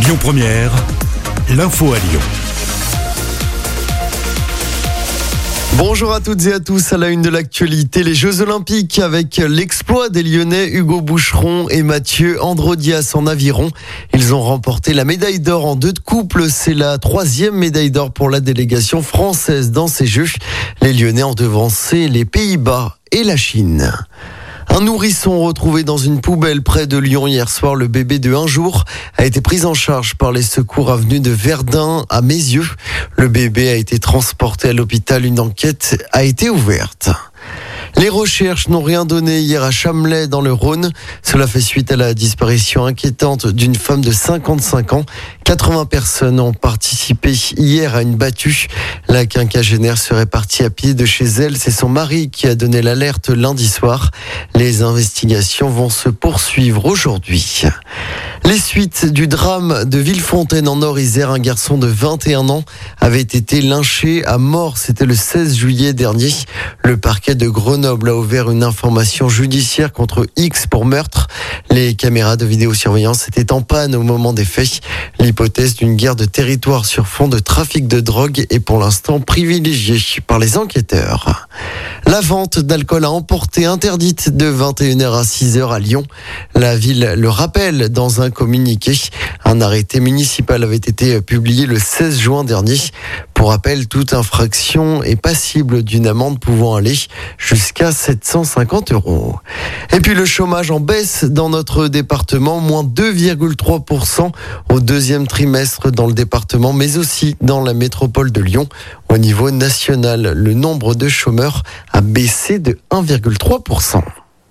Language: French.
Lyon Première, l'info à Lyon. Bonjour à toutes et à tous. À la une de l'actualité, les Jeux Olympiques avec l'exploit des Lyonnais Hugo Boucheron et Mathieu Androdias en aviron. Ils ont remporté la médaille d'or en deux de couple. C'est la troisième médaille d'or pour la délégation française dans ces Jeux. Les Lyonnais ont devancé les Pays-Bas et la Chine. Un nourrisson retrouvé dans une poubelle près de Lyon hier soir, le bébé de un jour, a été pris en charge par les secours avenus de Verdun à Mézieux. Le bébé a été transporté à l'hôpital. Une enquête a été ouverte. Les recherches n'ont rien donné hier à Chamelais dans le Rhône. Cela fait suite à la disparition inquiétante d'une femme de 55 ans. 80 personnes ont participé hier à une battue. La quinquagénaire serait partie à pied de chez elle. C'est son mari qui a donné l'alerte lundi soir. Les investigations vont se poursuivre aujourd'hui. Les suites du drame de Villefontaine en Nord-Isère, un garçon de 21 ans avait été lynché à mort. C'était le 16 juillet dernier. Le parquet de Grenoble a ouvert une information judiciaire contre X pour meurtre. Les caméras de vidéosurveillance étaient en panne au moment des faits. L'hypothèse d'une guerre de territoire sur fond de trafic de drogue est pour l'instant privilégiée par les enquêteurs. La vente d'alcool à emporter interdite de 21h à 6h à Lyon. La ville le rappelle dans un communiqué. Un arrêté municipal avait été publié le 16 juin dernier. Pour rappel, toute infraction est passible d'une amende pouvant aller jusqu'à 750 euros. Et puis le chômage en baisse dans notre département, moins 2,3% au deuxième trimestre dans le département, mais aussi dans la métropole de Lyon. Au niveau national, le nombre de chômeurs a baissé de 1,3%.